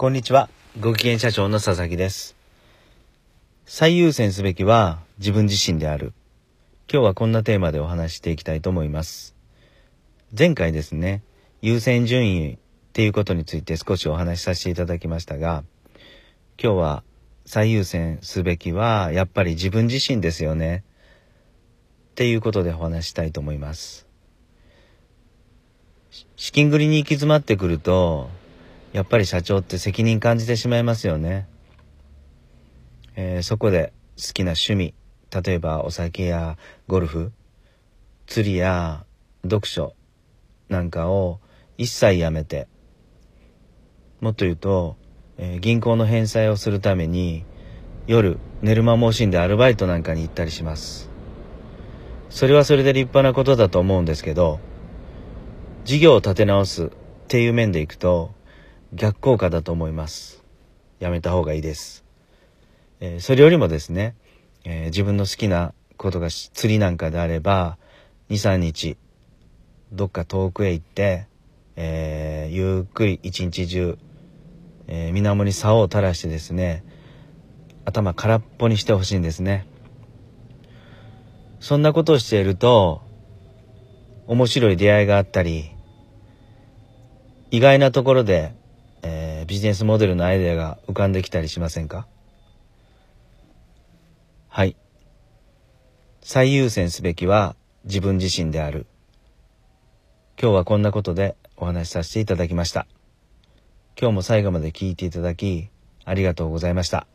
こんにちは。ご機嫌社長の佐々木です。最優先すべきは自分自身である。今日はこんなテーマでお話していきたいと思います。前回ですね、優先順位っていうことについて少しお話しさせていただきましたが、今日は最優先すべきはやっぱり自分自身ですよね。っていうことでお話したいと思います。資金繰りに行き詰まってくると、やっぱり社長って責任感じてしまいますよね。えーそこで好きな趣味、例えばお酒やゴルフ、釣りや読書なんかを一切やめて、もっと言うと、えー銀行の返済をするために夜寝る間も惜しんでアルバイトなんかに行ったりします。それはそれで立派なことだと思うんですけど、事業を立て直すっていう面でいくと逆効果だと思います。やめた方がいいです。えーそれよりもですね、えー自分の好きなことが釣りなんかであれば、2、3日、どっか遠くへ行って、えーゆっくり一日中、え水面に竿を垂らしてですね、頭空っぽにしてほしいんですね。そんなことをしていると、面白い出会いがあったり、意外なところで、ビジネスモデルのアイデアが浮かんできたりしませんか？はい。最優先すべきは自分自身である。今日はこんなことでお話しさせていただきました。今日も最後まで聞いていただき、ありがとうございました。